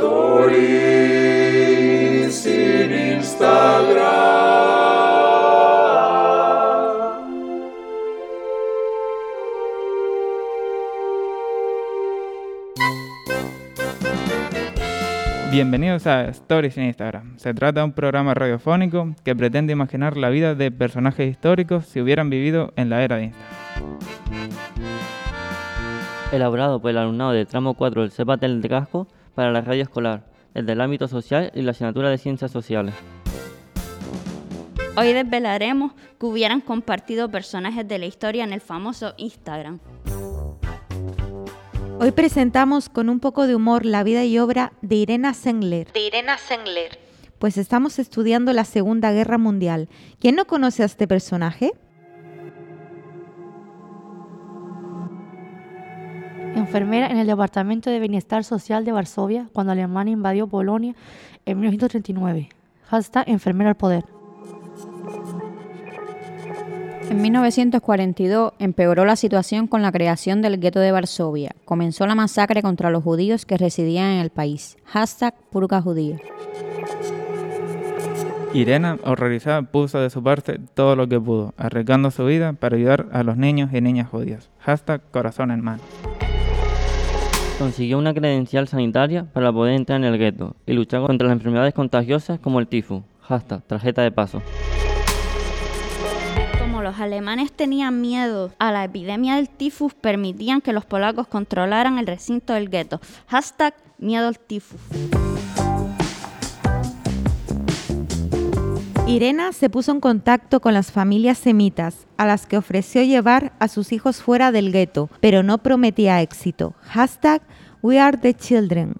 Stories in Instagram. Bienvenidos a Stories en Instagram. Se trata de un programa radiofónico que pretende imaginar la vida de personajes históricos si hubieran vivido en la era de Instagram. elaborado por el alumnado del tramo 4 del CEPATEL de Casco para la radio escolar, desde el ámbito social y la asignatura de ciencias sociales. Hoy desvelaremos que hubieran compartido personajes de la historia en el famoso Instagram. Hoy presentamos con un poco de humor la vida y obra de Irena Sengler. de Irena Sengler. Pues estamos estudiando la Segunda Guerra Mundial. ¿Quién no conoce a este personaje? Enfermera en el Departamento de Bienestar Social de Varsovia cuando Alemania invadió Polonia en 1939. Hashtag enfermera al poder. En 1942 empeoró la situación con la creación del gueto de Varsovia. Comenzó la masacre contra los judíos que residían en el país. Hashtag purga judía. Irena, horrorizada, puso de su parte todo lo que pudo, arriesgando su vida para ayudar a los niños y niñas judíos. Hashtag corazón en mano. Consiguió una credencial sanitaria para poder entrar en el gueto y luchar contra las enfermedades contagiosas como el tifus. Hashtag tarjeta de paso. Como los alemanes tenían miedo a la epidemia del tifus, permitían que los polacos controlaran el recinto del gueto. Hashtag miedo al tifus. Irena se puso en contacto con las familias semitas, a las que ofreció llevar a sus hijos fuera del gueto, pero no prometía éxito. Hashtag We Are the Children.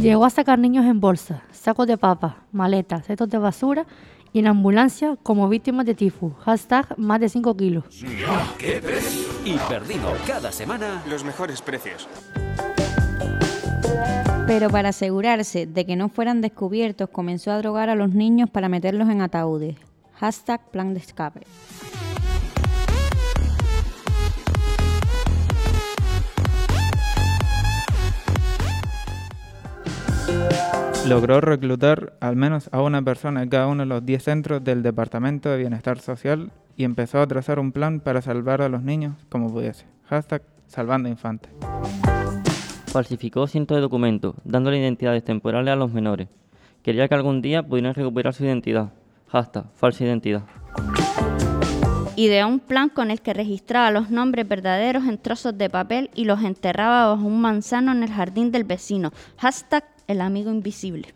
Llegó a sacar niños en bolsa, sacos de papa, maletas, cestos de basura y en ambulancia como víctimas de tifus. Hashtag más de 5 kilos. Y perdido cada semana. Los mejores precios. Pero para asegurarse de que no fueran descubiertos, comenzó a drogar a los niños para meterlos en ataúdes. Hashtag plan de escape. Logró reclutar al menos a una persona en cada uno de los 10 centros del Departamento de Bienestar Social y empezó a trazar un plan para salvar a los niños como pudiese. Hashtag salvando infantes. Falsificó cientos de documentos, dándole identidades temporales a los menores. Quería que algún día pudieran recuperar su identidad. Hashtag falsa identidad. Ideó un plan con el que registraba los nombres verdaderos en trozos de papel y los enterraba bajo un manzano en el jardín del vecino. Hashtag el amigo invisible.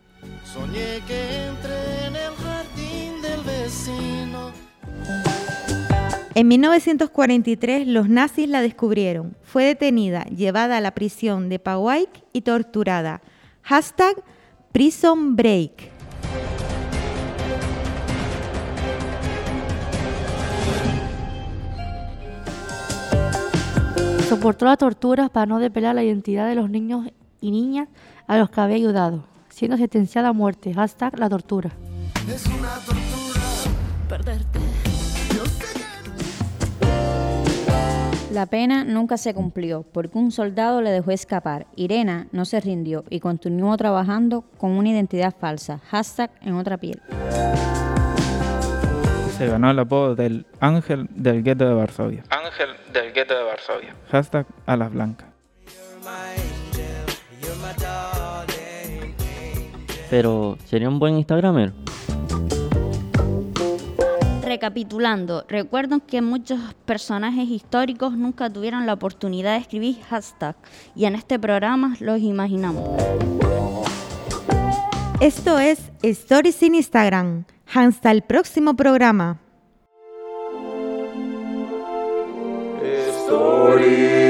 Soñé que entré en el jardín del vecino. En 1943 los nazis la descubrieron. Fue detenida, llevada a la prisión de Pauaik y torturada. Hashtag Prison Break. Soportó la tortura para no depelar la identidad de los niños y niñas a los que había ayudado, siendo sentenciada a muerte. Hashtag la tortura. Es una tortura perderte. La pena nunca se cumplió porque un soldado le dejó escapar. Irena no se rindió y continuó trabajando con una identidad falsa. Hashtag en otra piel. Se ganó el apodo del Ángel del Gueto de Varsovia. Ángel del Gueto de Varsovia. Hashtag alas blancas. Pero, ¿sería un buen Instagramer? Recapitulando, recuerden que muchos personajes históricos nunca tuvieron la oportunidad de escribir hashtag y en este programa los imaginamos. Esto es Stories in Instagram. Hasta el próximo programa. Stories